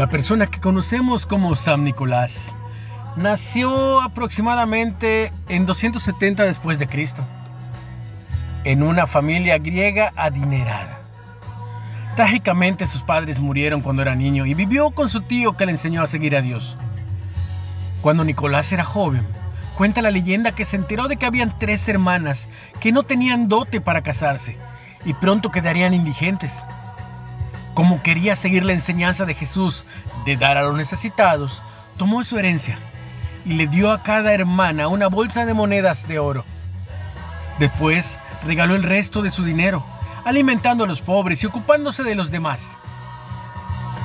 La persona que conocemos como San Nicolás nació aproximadamente en 270 después de Cristo en una familia griega adinerada. Trágicamente sus padres murieron cuando era niño y vivió con su tío que le enseñó a seguir a Dios. Cuando Nicolás era joven, cuenta la leyenda que se enteró de que habían tres hermanas que no tenían dote para casarse y pronto quedarían indigentes. Como quería seguir la enseñanza de Jesús de dar a los necesitados, tomó su herencia y le dio a cada hermana una bolsa de monedas de oro. Después regaló el resto de su dinero, alimentando a los pobres y ocupándose de los demás.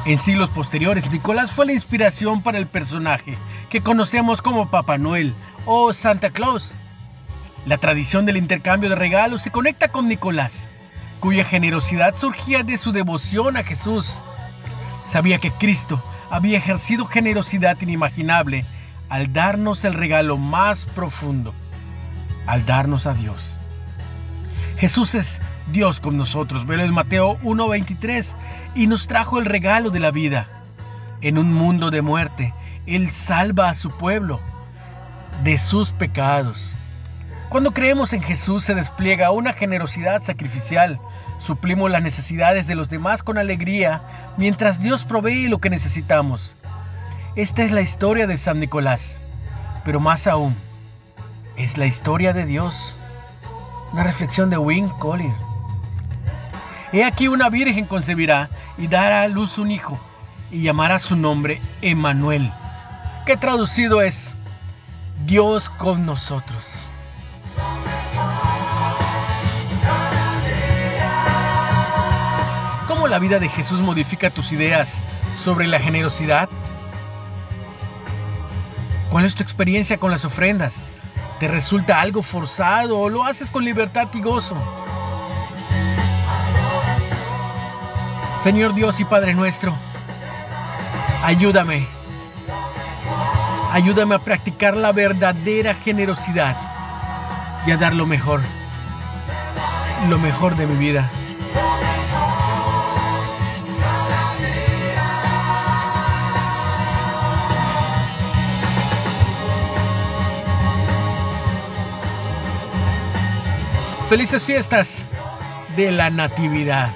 En siglos posteriores, Nicolás fue la inspiración para el personaje que conocemos como Papá Noel o Santa Claus. La tradición del intercambio de regalos se conecta con Nicolás, cuya generosidad surgía de su devoción a Jesús. Sabía que Cristo había ejercido generosidad inimaginable al darnos el regalo más profundo, al darnos a Dios. Jesús es Dios con nosotros, velo en Mateo 1:23, y nos trajo el regalo de la vida. En un mundo de muerte, Él salva a su pueblo de sus pecados. Cuando creemos en Jesús se despliega una generosidad sacrificial. Suplimos las necesidades de los demás con alegría mientras Dios provee lo que necesitamos. Esta es la historia de San Nicolás, pero más aún, es la historia de Dios. Una reflexión de Wayne Collier. He aquí una virgen concebirá y dará a luz un hijo y llamará su nombre Emmanuel, que traducido es Dios con nosotros. La vida de Jesús modifica tus ideas sobre la generosidad? ¿Cuál es tu experiencia con las ofrendas? ¿Te resulta algo forzado o lo haces con libertad y gozo? Señor Dios y Padre nuestro, ayúdame. Ayúdame a practicar la verdadera generosidad y a dar lo mejor, lo mejor de mi vida. Felices fiestas de la Natividad.